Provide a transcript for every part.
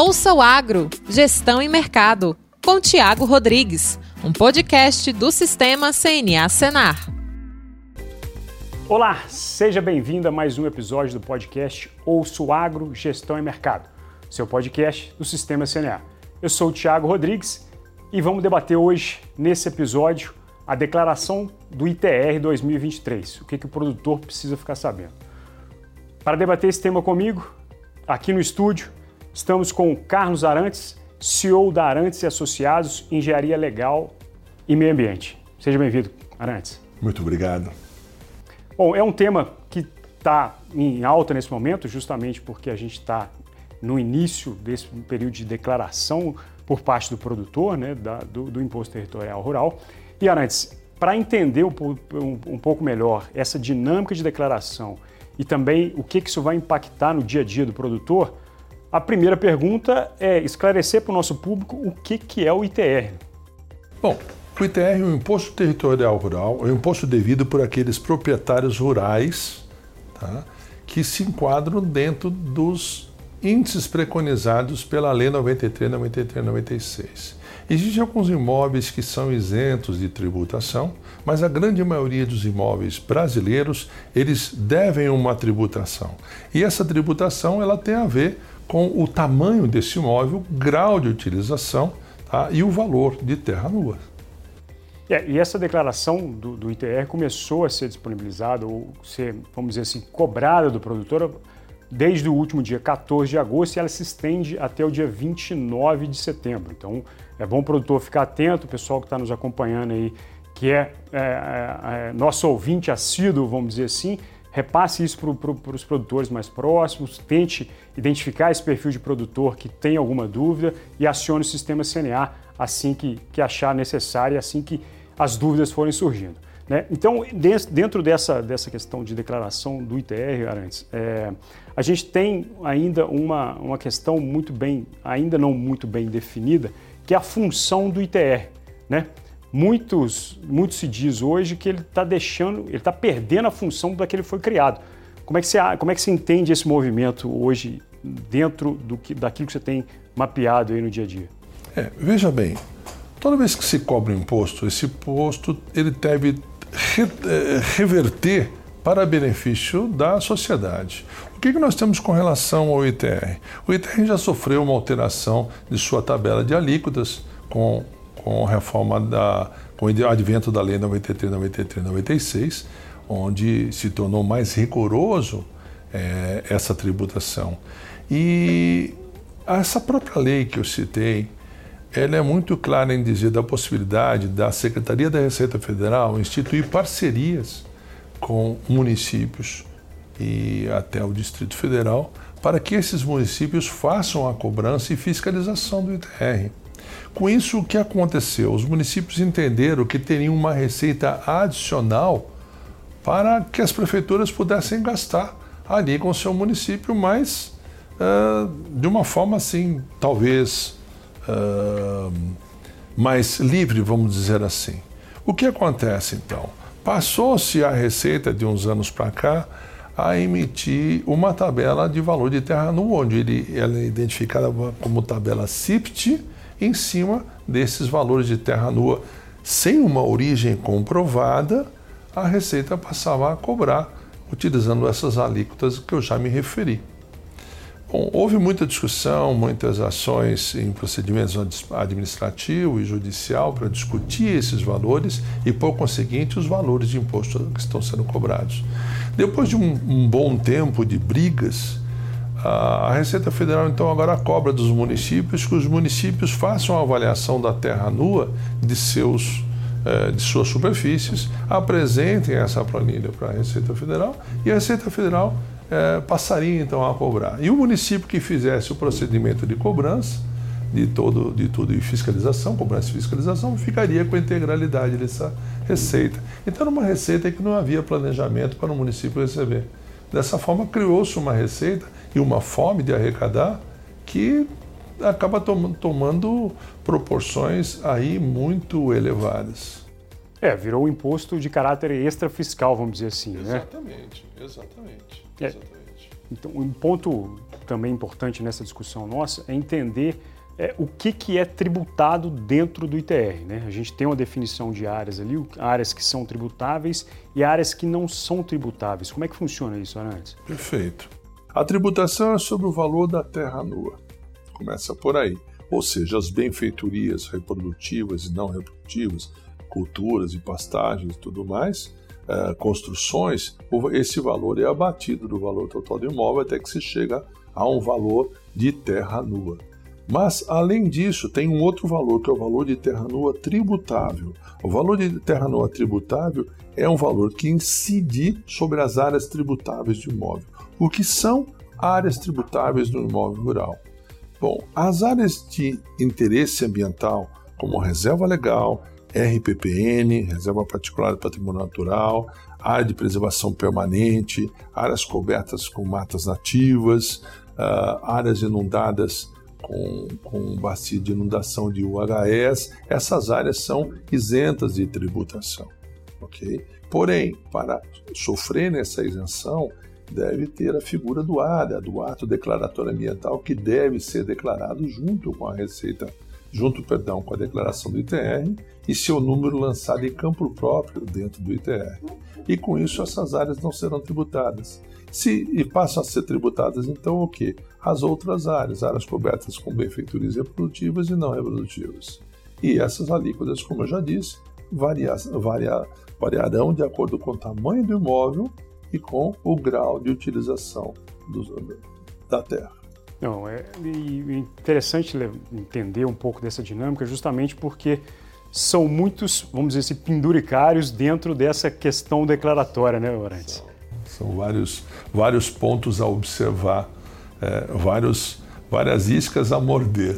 Ouça o Agro, Gestão e Mercado, com Tiago Rodrigues, um podcast do Sistema CNA Senar. Olá, seja bem-vindo a mais um episódio do podcast Ouça o Agro, Gestão e Mercado, seu podcast do Sistema CNA. Eu sou o Tiago Rodrigues e vamos debater hoje, nesse episódio, a declaração do ITR 2023, o que, que o produtor precisa ficar sabendo. Para debater esse tema comigo, aqui no estúdio, Estamos com Carlos Arantes, CEO da Arantes e Associados, Engenharia Legal e Meio Ambiente. Seja bem-vindo, Arantes. Muito obrigado. Bom, é um tema que está em alta nesse momento, justamente porque a gente está no início desse período de declaração por parte do produtor, né, da, do, do, Imposto Territorial Rural. E, Arantes, para entender um, um, um, pouco melhor essa dinâmica de declaração e também o que, que isso vai impactar no dia a dia do produtor, a primeira pergunta é esclarecer para o nosso público o que, que é o ITR. Bom, o ITR é o Imposto Territorial Rural, é o imposto devido por aqueles proprietários rurais tá, que se enquadram dentro dos índices preconizados pela Lei 93, 93, 96. Existem alguns imóveis que são isentos de tributação, mas a grande maioria dos imóveis brasileiros, eles devem uma tributação. E essa tributação, ela tem a ver com o tamanho desse imóvel, grau de utilização tá? e o valor de terra nua. É, e essa declaração do, do, ITR começou a ser disponibilizada, ou ser, vamos dizer assim, cobrada do produtor desde o último dia 14 de agosto e ela se estende até o dia 29 de setembro. Então é bom o produtor ficar atento, o pessoal que está nos acompanhando aí, que é, é, é, é nosso ouvinte assíduo, vamos dizer assim, repasse isso para os produtores mais próximos, tente identificar esse perfil de produtor que tem alguma dúvida e acione o sistema CNA assim que, que achar necessário assim que as dúvidas forem surgindo. Né? Então, dentro dessa, dessa questão de declaração do ITR, Arantes, é, a gente tem ainda uma, uma questão muito bem, ainda não muito bem definida, que é a função do ITR. Né? Muitos, muito se diz hoje que ele está deixando, ele está perdendo a função para que ele foi criado. Como é que você, como é que você entende esse movimento hoje dentro do que, daquilo que você tem mapeado aí no dia a dia? É, veja bem, toda vez que se cobra um imposto, esse imposto ele deve re, é, reverter para benefício da sociedade. O que, que nós temos com relação ao ITR? O ITR já sofreu uma alteração de sua tabela de alíquotas com com a reforma da com o advento da lei 93, 93, 96, onde se tornou mais rigoroso é, essa tributação. E essa própria lei que eu citei, ela é muito clara em dizer da possibilidade da Secretaria da Receita Federal instituir parcerias com municípios e até o Distrito Federal para que esses municípios façam a cobrança e fiscalização do ITR. Com isso, o que aconteceu? Os municípios entenderam que teriam uma receita adicional para que as prefeituras pudessem gastar ali com o seu município, mas uh, de uma forma assim, talvez uh, mais livre, vamos dizer assim. O que acontece então? Passou-se a receita de uns anos para cá a emitir uma tabela de valor de terra nua, onde ele, ela é identificada como tabela CIPT, em cima desses valores de terra nua. Sem uma origem comprovada, a Receita passava a cobrar utilizando essas alíquotas que eu já me referi. Bom, houve muita discussão, muitas ações em procedimentos administrativo e judicial para discutir esses valores e, por conseguinte, os valores de imposto que estão sendo cobrados. Depois de um, um bom tempo de brigas, a Receita Federal então agora cobra dos municípios que os municípios façam a avaliação da terra nua de seus eh, de suas superfícies, apresentem essa planilha para a Receita Federal e a Receita Federal eh, passaria então a cobrar. E o município que fizesse o procedimento de cobrança de todo de tudo e fiscalização, cobrança e fiscalização, ficaria com a integralidade dessa receita. Então era uma receita que não havia planejamento para o município receber. Dessa forma criou-se uma receita e uma fome de arrecadar que acaba tom tomando proporções aí muito elevadas. É, virou um imposto de caráter extra fiscal, vamos dizer assim, exatamente, né? Exatamente, exatamente. É. Então, um ponto também importante nessa discussão nossa é entender é, o que, que é tributado dentro do ITR. Né? A gente tem uma definição de áreas ali, áreas que são tributáveis e áreas que não são tributáveis. Como é que funciona isso, Arantes? Perfeito. A tributação é sobre o valor da terra nua. Começa por aí. Ou seja, as benfeitorias reprodutivas e não reprodutivas, culturas e pastagens e tudo mais, uh, construções, esse valor é abatido do valor total do imóvel até que se chega a um valor de terra nua. Mas, além disso, tem um outro valor, que é o valor de terra nua tributável. O valor de terra nua tributável é um valor que incide sobre as áreas tributáveis do imóvel. O que são áreas tributáveis do imóvel rural? Bom, as áreas de interesse ambiental, como reserva legal, RPPN, Reserva Particular de Patrimônio Natural, área de preservação permanente, áreas cobertas com matas nativas, uh, áreas inundadas com, com bacia de inundação de UHS, essas áreas são isentas de tributação. ok? Porém, para sofrer nessa isenção, deve ter a figura do ADA, do ato declaratório ambiental, que deve ser declarado junto com a Receita, junto, perdão, com a declaração do ITR e seu número lançado em campo próprio dentro do ITR. E com isso essas áreas não serão tributadas. Se e passam a ser tributadas, então o que? As outras áreas, áreas cobertas com benfeitorias reprodutivas e não reprodutivas. E essas alíquotas, como eu já disse, varia, varia, variarão de acordo com o tamanho do imóvel e com o grau de utilização da terra. Não, é interessante entender um pouco dessa dinâmica, justamente porque são muitos, vamos dizer assim, penduricários dentro dessa questão declaratória, né, Orantes? São, vários, vários pontos a observar, é, vários, várias iscas a morder.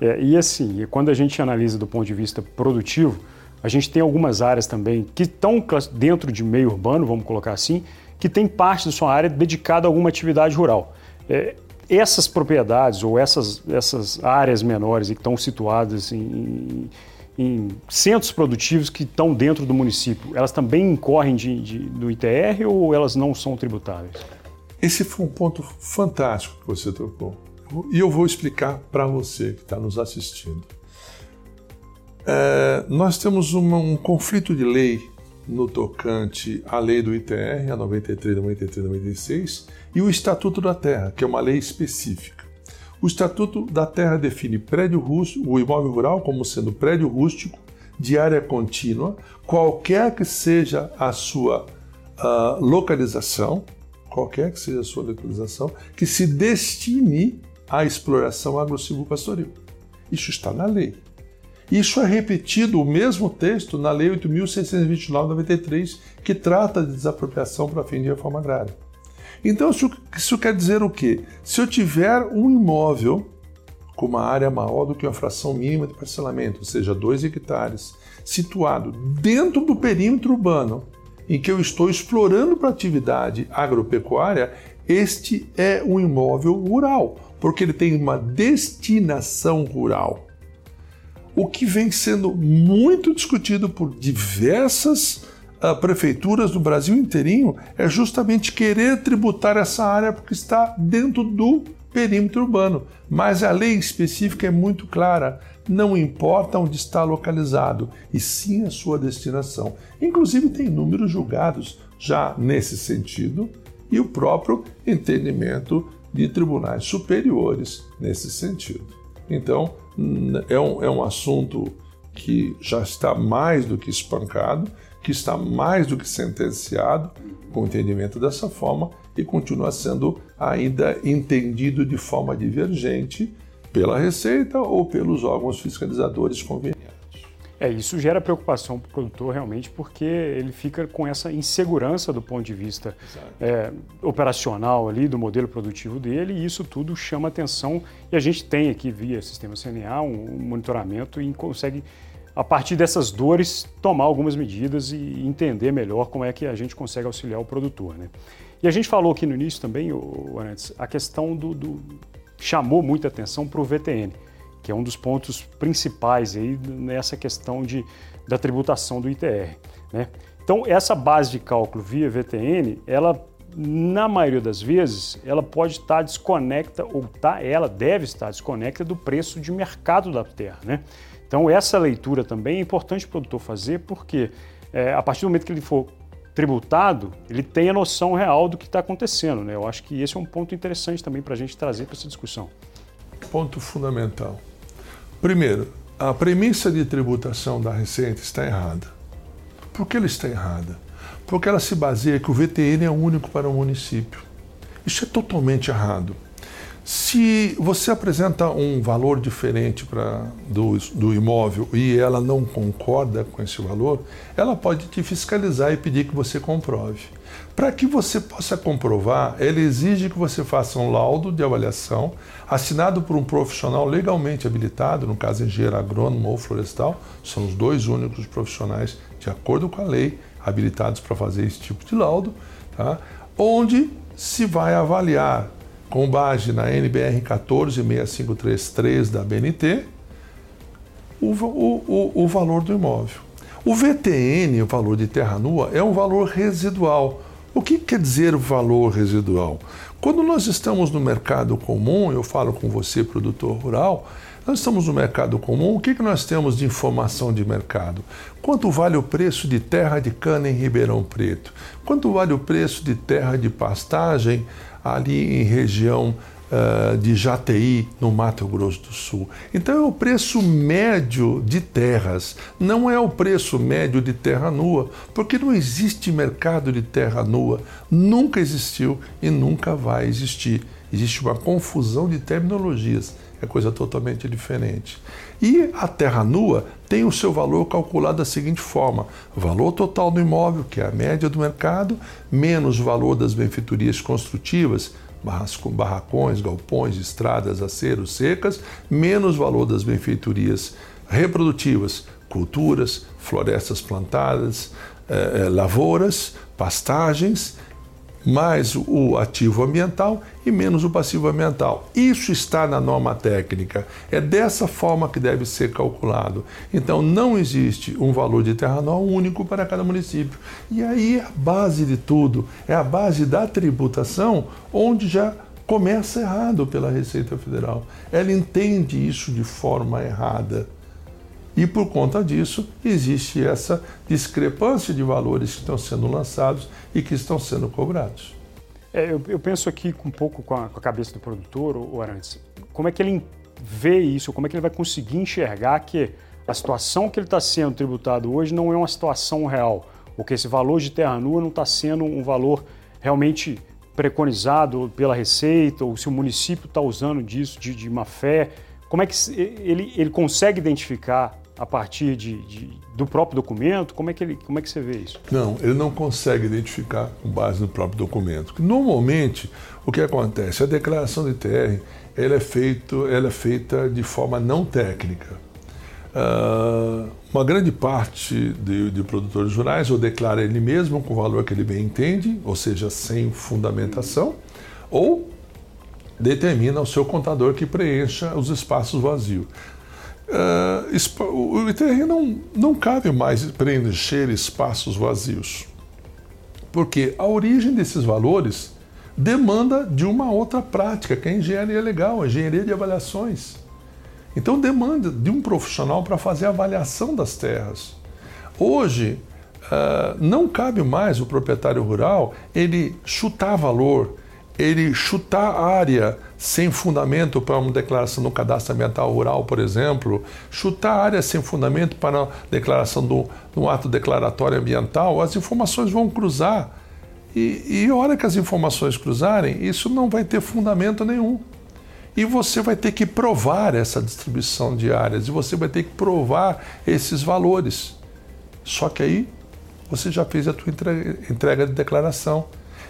É. é, e assim, quando a gente analisa do ponto de vista produtivo, a gente tem algumas áreas também que estão dentro de meio urbano, vamos colocar assim, que tem parte da sua área dedicada a alguma atividade rural. É, essas propriedades ou essas, essas áreas menores que estão situadas em, em, centros produtivos que estão dentro do município, elas também incorrem de, de, do ITR ou elas não são tributáveis? Esse foi um ponto fantástico que você tocou. E eu vou explicar para você que está nos assistindo. É, nós temos uma, um conflito de lei no tocante à lei do ITR, a 93, 93, 96, e o Estatuto da Terra, que é uma lei específica. O Estatuto da Terra define prédio rústico, o imóvel rural como sendo prédio rústico de área contínua, qualquer que seja a sua uh, localização, qualquer que seja a sua localização, que se destine à exploração agro-silvopastoril. Isso está na lei. Isso é repetido, o mesmo texto, na Lei 8.629-93, que trata de desapropriação para fim de reforma agrária. Então, isso, quer dizer o quê? Se eu tiver um imóvel com uma área maior do que uma fração mínima de parcelamento, ou seja, 2 hectares, situado dentro do perímetro urbano, em que eu estou explorando para atividade agropecuária, este é um imóvel rural, porque ele tem uma destinação rural o que vem sendo muito discutido por diversas prefeituras do Brasil inteirinho é justamente querer tributar essa área porque está dentro do perímetro urbano. Mas a lei específica é muito clara. Não importa onde está localizado, e sim a sua destinação. Inclusive, tem números julgados já nesse sentido e o próprio entendimento de tribunais superiores nesse sentido. Então, é um, é um assunto que já está mais do que espancado, que está mais do que sentenciado, com o entendimento dessa forma, e continua sendo ainda entendido de forma divergente pela Receita ou pelos órgãos fiscalizadores convenientes. É, isso gera preocupação para o produtor realmente, porque ele fica com essa insegurança do ponto de vista é, operacional ali, do modelo produtivo dele, e isso tudo chama atenção. E a gente tem aqui, via sistema CNA, um, um monitoramento e consegue, a partir dessas dores, tomar algumas medidas e entender melhor como é que a gente consegue auxiliar o produtor. Né? E a gente falou aqui no início também, Arantes, a questão do, do chamou muita atenção para o VTN que é um dos pontos principais aí nessa questão de, da tributação do ITR. Né? Então, essa base de cálculo via VTN, ela na maioria das vezes, ela pode estar desconecta, ou tá, ela deve estar desconecta do preço de mercado da terra. Né? Então, essa leitura também é importante o produtor fazer, porque é, a partir do momento que ele for tributado, ele tem a noção real do que está acontecendo. Né? Eu acho que esse é um ponto interessante também para a gente trazer para essa discussão. Ponto fundamental. Primeiro, a premissa de tributação da Receita está errada. Por que ela está errada? Porque ela se baseia que o VTN é único para o município. Isso é totalmente errado. Se você apresenta um valor diferente pra, do, do imóvel e ela não concorda com esse valor, ela pode te fiscalizar e pedir que você comprove. Para que você possa comprovar, ela exige que você faça um laudo de avaliação assinado por um profissional legalmente habilitado, no caso engenheiro agrônomo ou florestal, são os dois únicos profissionais, de acordo com a lei, habilitados para fazer esse tipo de laudo, tá? onde se vai avaliar com base na NBR 146533 da BNT, o, o, o, valor do imóvel. O VTN, o valor de terra nua, é um valor residual. O que quer dizer valor residual? Quando nós estamos no mercado comum, eu falo com você, produtor rural, nós estamos no mercado comum, o que, que nós temos de informação de mercado? Quanto vale o preço de terra de cana em Ribeirão Preto? Quanto vale o preço de terra de pastagem ali em região uh, de Jati, no Mato Grosso do Sul. Então é o preço médio de terras, não é o preço médio de terra nua, porque não existe mercado de terra nua, nunca existiu e nunca vai existir. Existe uma confusão de terminologias, é coisa totalmente diferente. E a terra nua tem o seu valor calculado da seguinte forma: valor total do imóvel, que é a média do mercado, menos o valor das benfeitorias construtivas, barracões, galpões, estradas, aceros, secas, menos o valor das benfeitorias reprodutivas, culturas, florestas plantadas, eh, eh lavouras, pastagens mais o ativo ambiental e menos o passivo ambiental. Isso está na norma técnica. É dessa forma que deve ser calculado. Então não existe um valor de terra nova único para cada município. E aí a base de tudo, é a base da tributação, onde já começa errado pela Receita Federal. Ela entende isso de forma errada. E por conta disso, existe essa discrepância de valores que estão sendo lançados e que estão sendo cobrados. É, eu, eu, penso aqui um pouco com a, com a cabeça do produtor, o Arantes, como é que ele vê isso, como é que ele vai conseguir enxergar que a situação que ele está sendo tributado hoje não é uma situação real, ou que esse valor de terra nua não está sendo um valor realmente preconizado pela Receita, ou se o município está usando disso de, de má fé. Como é que ele, ele consegue identificar a partir de, de, do próprio documento? Como é, que ele, como é que você vê isso? Não, ele não consegue identificar com base no próprio documento. Normalmente, o que acontece? A declaração de TR ela é, feito, ela é feita de forma não técnica. Uh, uma grande parte de, de, produtores rurais ou declara ele mesmo com o valor que ele bem entende, ou seja, sem fundamentação, ou determina o seu contador que preencha os espaços vazios. Uh, o ITR não, não cabe mais preencher espaços vazios, porque a origem desses valores demanda de uma outra prática, que é a engenharia legal, a engenharia de avaliações. Então demanda de um profissional para fazer a avaliação das terras. Hoje, uh, não cabe mais o proprietário rural ele chutar valor, ele chutar área sem fundamento para uma declaração no cadastro ambiental rural, por exemplo, chutar área sem fundamento para a declaração do, do ato declaratório ambiental, as informações vão cruzar. E, e a hora que as informações cruzarem, isso não vai ter fundamento nenhum. E você vai ter que provar essa distribuição de áreas, e você vai ter que provar esses valores. Só que aí você já fez a tua entrega de declaração.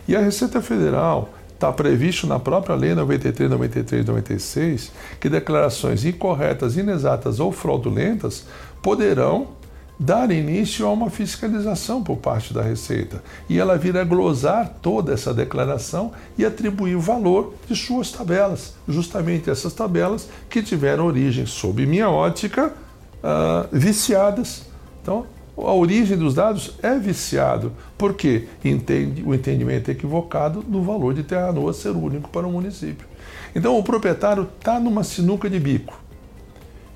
E a Receita Federal, Está previsto na própria Lei 93, 93 96 que declarações incorretas, inexatas ou fraudulentas poderão dar início a uma fiscalização por parte da Receita. E ela virá glosar toda essa declaração e atribuir o valor de suas tabelas, justamente essas tabelas que tiveram origem, sob minha ótica, uh, viciadas. Então, a origem dos dados é viciado, porque entende, o entendimento equivocado do valor de terra nua ser único para o município. Então o proprietário está numa sinuca de bico,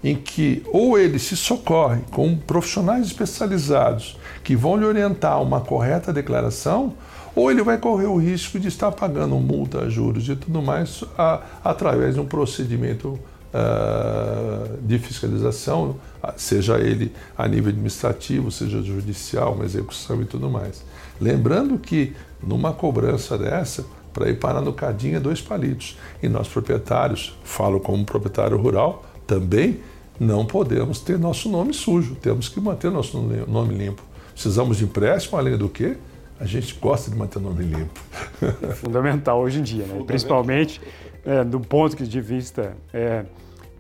em que ou ele se socorre com profissionais especializados que vão lhe orientar uma correta declaração, ou ele vai correr o risco de estar pagando multa, juros e tudo mais a, através de um procedimento uh, de fiscalização, seja ele a nível administrativo, seja judicial, uma execução e tudo mais. Lembrando que numa cobrança dessa, para ir parar no cadinho é dois palitos. E nós proprietários, falo como proprietário rural, também não podemos ter nosso nome sujo, temos que manter nosso nome limpo. Precisamos de empréstimo, além do que a gente gosta de manter o nome limpo. É fundamental hoje em dia, né? principalmente é, do ponto de vista é,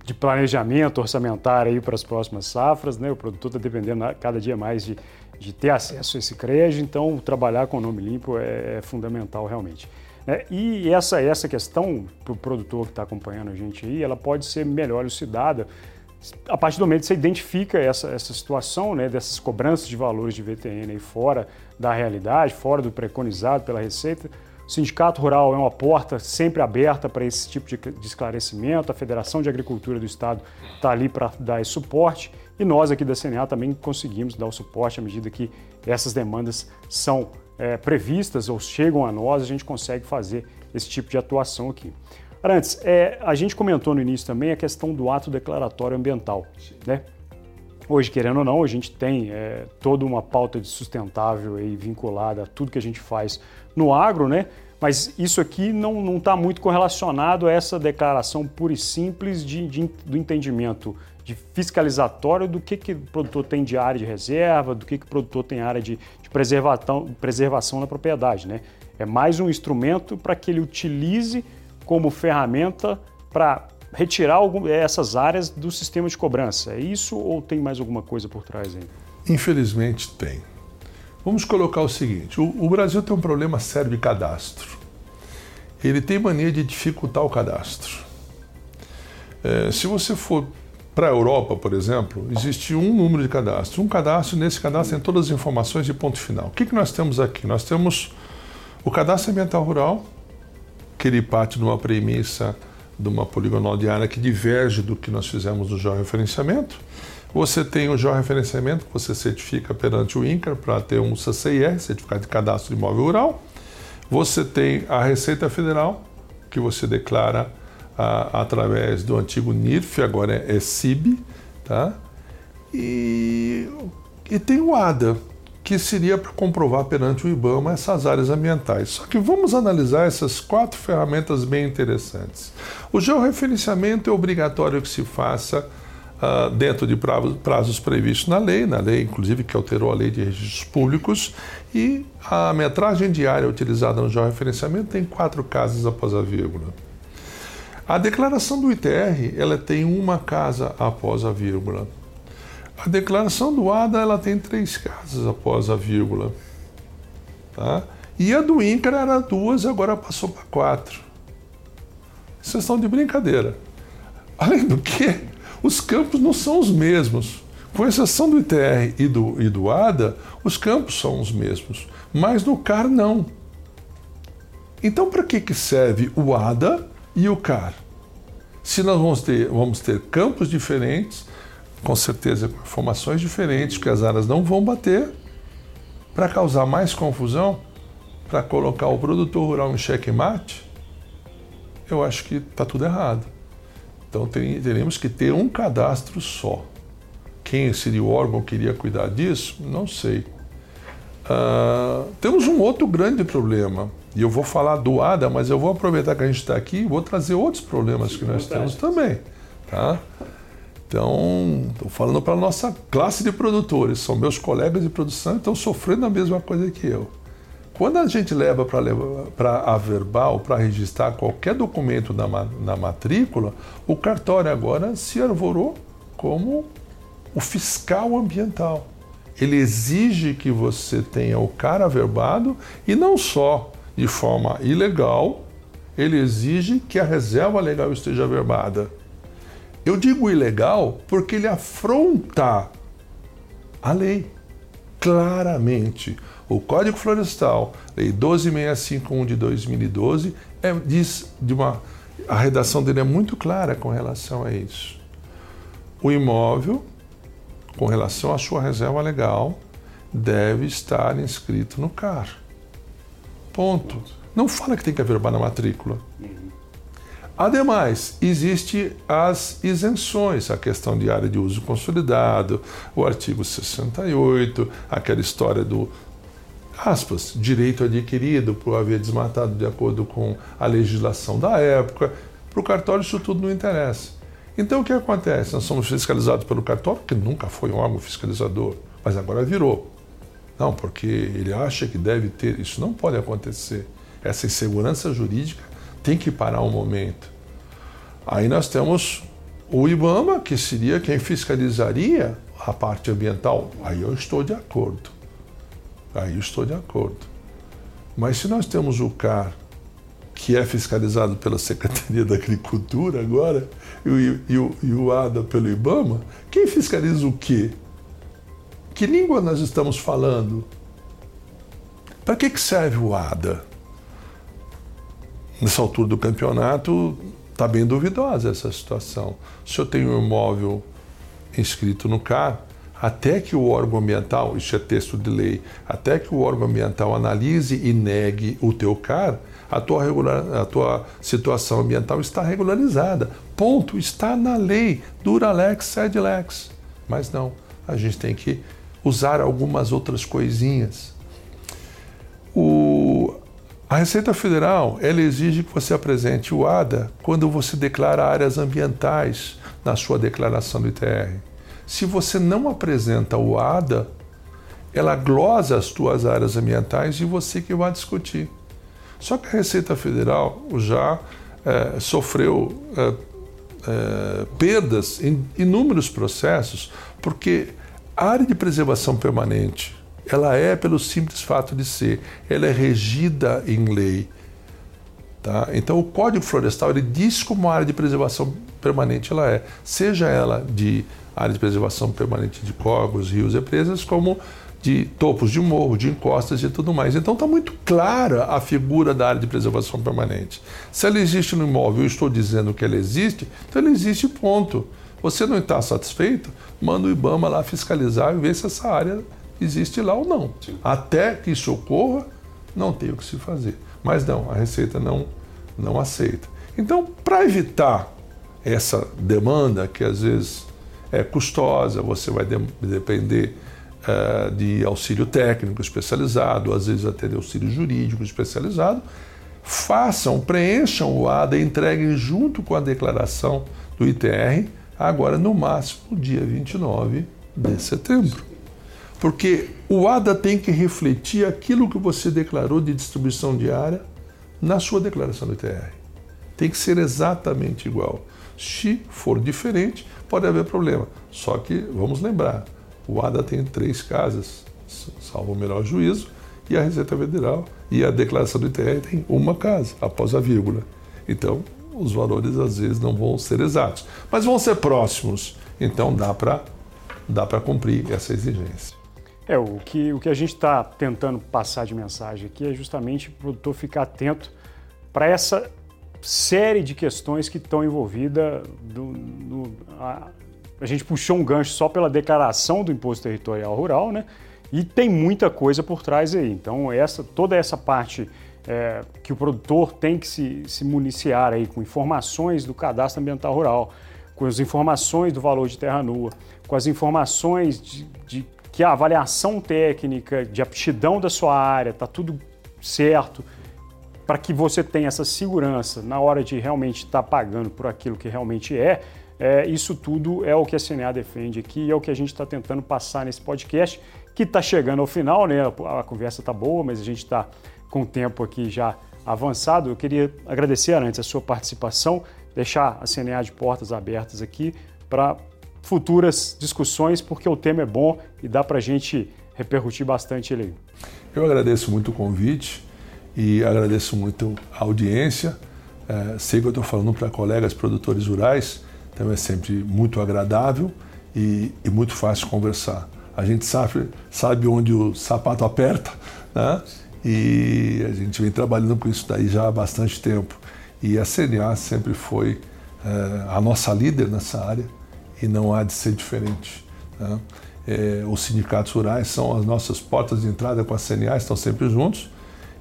de planejamento orçamentário aí para as próximas safras. Né? O produtor está dependendo cada dia mais de, de ter acesso a esse crédito, então trabalhar com o nome limpo é, é fundamental realmente. É, e essa, essa questão para o produtor que está acompanhando a gente aí, ela pode ser melhor elucidada a partir do momento que você identifica essa, essa situação né, dessas cobranças de valores de VTN aí fora da realidade, fora do preconizado pela Receita, o Sindicato Rural é uma porta sempre aberta para esse tipo de, esclarecimento, a Federação de Agricultura do Estado está ali para dar esse suporte e nós aqui da CNA também conseguimos dar o suporte à medida que essas demandas são é, previstas ou chegam a nós, a gente consegue fazer esse tipo de atuação aqui. Arantes, é, a gente comentou no início também a questão do ato declaratório ambiental. Né? Hoje, querendo ou não, a gente tem é, toda uma pauta de sustentável aí vinculada a tudo que a gente faz no agro, né? mas isso aqui não está muito correlacionado a essa declaração pura e simples de, de, do entendimento de fiscalizatório do que, que o produtor tem de área de reserva, do que, que o produtor tem área de, de preservação, preservação na propriedade. Né? É mais um instrumento para que ele utilize como ferramenta para retirar algum, essas áreas do sistema de cobrança. É isso ou tem mais alguma coisa por trás aí? Infelizmente tem. Vamos colocar o seguinte: o, o Brasil tem um problema sério de cadastro. Ele tem mania de dificultar o cadastro. É, se você for para a Europa, por exemplo, existe um número de cadastro. Um cadastro, nesse cadastro tem todas as informações de ponto final. O que, que nós temos aqui? Nós temos o cadastro ambiental rural, que ele parte de uma premissa de uma poligonal de área que diverge do que nós fizemos no georreferenciamento. Você tem o georreferenciamento que você certifica perante o INCRA para ter um CCIR, Certificado de Cadastro de Imóvel Rural. Você tem a Receita Federal, que você declara ah, através do antigo NIRF, agora é, é CIB, tá? E, e tem o ADA, que seria para comprovar perante o IBAMA essas áreas ambientais. Só que vamos analisar essas quatro ferramentas bem interessantes. O georreferenciamento é obrigatório que se faça uh, dentro de prazos, previstos na lei, na lei inclusive que alterou a lei de registros públicos, e a metragem diária utilizada no georreferenciamento tem quatro casas após a vírgula. A declaração do ITR ela tem uma casa após a vírgula. A declaração do ADA ela tem três casas após a vírgula. Tá? E a do INCRA era duas, agora passou para quatro. Vocês estão de brincadeira. Além do que, os campos não são os mesmos. Com exceção do ITR e do, e do ADA, os campos são os mesmos. Mas no CAR, não. Então, para que, que serve o ADA e o CAR? Se nós vamos ter, vamos ter campos diferentes, com certeza com informações diferentes, que as áreas não vão bater, para causar mais confusão, para colocar o produtor rural em xeque-mate, eu acho que está tudo errado. Então teremos que ter um cadastro só. Quem seria o órgão que iria cuidar disso? Não sei. Uh, temos um outro grande problema, e eu vou falar do ADA, mas eu vou aproveitar que a gente está aqui e vou trazer outros problemas que nós temos também. Tá? Então, estou falando para a nossa classe de produtores, são meus colegas de produção estão sofrendo a mesma coisa que eu. Quando a gente leva para averbal, para registrar qualquer documento na, na matrícula, o cartório agora se arvorou como o fiscal ambiental. Ele exige que você tenha o cara averbado e não só de forma ilegal, ele exige que a reserva legal esteja averbada. Eu digo ilegal porque ele afronta a lei. claramente. O Código Florestal, Lei 12651 de 2012, é, diz de uma. A redação dele é muito clara com relação a isso. O imóvel, com relação à sua reserva legal, deve estar inscrito no CAR. Ponto. Não fala que tem que averbar na matrícula. Ademais, existe as isenções, a questão de área de uso consolidado, o artigo 68, aquela história do aspas, direito adquirido por haver desmatado de acordo com a legislação da época. Para o cartório isso tudo não interessa. Então o que acontece? Nós somos fiscalizados pelo cartório, que nunca foi um órgão fiscalizador, mas agora virou. Não, porque ele acha que deve ter. Isso não pode acontecer. Essa insegurança jurídica tem que parar um momento. Aí nós temos o IBAMA, que seria quem fiscalizaria a parte ambiental. Aí eu estou de acordo. Aí eu estou de acordo. Mas se nós temos o CAR, que é fiscalizado pela Secretaria da Agricultura agora, e o, e o, e o ADA pelo IBAMA, quem fiscaliza o quê? Que língua nós estamos falando? Para que, que serve o ADA? Nessa altura do campeonato, está bem duvidosa essa situação. Se eu tenho um imóvel inscrito no CAR, até que o órgão ambiental, isso é texto de lei, até que o órgão ambiental analise e negue o teu CAR, a tua, regular, a tua situação ambiental está regularizada. Ponto. Está na lei. Dura lex, sed lex. Mas não, a gente tem que usar algumas outras coisinhas. O, a Receita Federal ela exige que você apresente o ADA quando você declara áreas ambientais na sua declaração do ITR. Se você não apresenta o ADA, ela glosa as suas áreas ambientais e você que vai discutir. Só que a Receita Federal já é, sofreu é, é, perdas em inúmeros processos, porque a área de preservação permanente, ela é pelo simples fato de ser, ela é regida em lei. Tá? Então o Código Florestal ele diz como a área de preservação permanente ela é, seja ela de área de preservação permanente de córregos, rios e presas, como de topos de morro, de encostas e tudo mais. Então está muito clara a figura da área de preservação permanente. Se ela existe no imóvel, eu estou dizendo que ela existe, então ela existe ponto. Você não está satisfeito? Manda o IBAMA lá fiscalizar e ver se essa área existe lá ou não. Sim. Até que isso ocorra, não tem o que se fazer. Mas não, a Receita não, não aceita. Então, para evitar essa demanda, que às vezes é custosa, você vai de depender uh, de auxílio técnico especializado, às vezes até de auxílio jurídico especializado, façam, preencham o ADA e entreguem junto com a declaração do ITR agora no máximo dia 29 de setembro. Porque o ADA tem que refletir aquilo que você declarou de distribuição diária na sua declaração do ITR. Tem que ser exatamente igual. Se for diferente, pode haver problema. Só que, vamos lembrar, o ADA tem três casas, salvo o melhor juízo, e a Receita Federal e a declaração do ITR tem uma casa, após a vírgula. Então, os valores às vezes não vão ser exatos, mas vão ser próximos. Então dá para dá para cumprir essa exigência. É, o que, o que a gente está tentando passar de mensagem aqui é justamente o produtor ficar atento para essa série de questões que estão envolvidas. Do, do, a, a gente puxou um gancho só pela declaração do imposto territorial rural, né? E tem muita coisa por trás aí. Então, essa, toda essa parte é, que o produtor tem que se, se municiar aí com informações do cadastro ambiental rural, com as informações do valor de terra nua, com as informações de, de que a avaliação técnica de aptidão da sua área está tudo certo, para que você tenha essa segurança na hora de realmente estar tá pagando por aquilo que realmente é, é, isso tudo é o que a CNA defende aqui, é o que a gente está tentando passar nesse podcast, que está chegando ao final, né? A, a conversa está boa, mas a gente está com o tempo aqui já avançado. Eu queria agradecer antes a sua participação, deixar a CNA de portas abertas aqui para futuras discussões, porque o tema é bom e dá para a gente repercutir bastante ele. Eu agradeço muito o convite e agradeço muito a audiência. É, sei que eu estou falando para colegas produtores rurais, então é sempre muito agradável e, e muito fácil conversar. a gente sabe, sabe onde o sapato aperta, né? E a gente vem trabalhando com isso daí já há bastante tempo. E a CNA sempre foi é, a nossa líder nessa área e não há de ser diferente. Né? É, os sindicatos rurais são as nossas portas de entrada com a CNA, estão sempre juntos.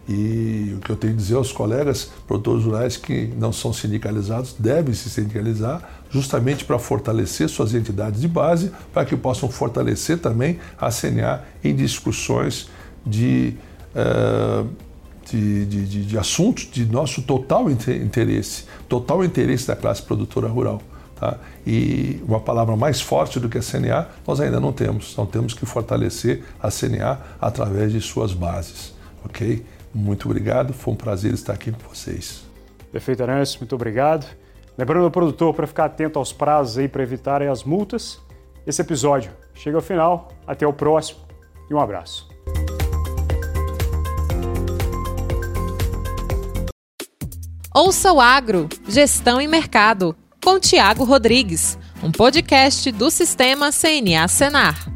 E o que eu tenho a dizer aos colegas produtores rurais que não são sindicalizados devem se sindicalizar justamente para fortalecer suas entidades de base, para que possam fortalecer também a CNA em discussões de, uh, de, de, de, assuntos de nosso total interesse, total interesse da classe produtora rural. Tá? E uma palavra mais forte do que a CNA nós ainda não temos. Então temos que fortalecer a CNA através de suas bases. Ok? Muito obrigado, foi um prazer estar aqui com vocês. Perfeito, Arantes, muito obrigado. Lembrando ao produtor para ficar atento aos prazos aí para evitar as multas. Esse episódio chega ao final. Até o próximo e um abraço. Ouça o Agro, Gestão e Mercado, com Tiago Rodrigues, um podcast do Sistema CNA Senar.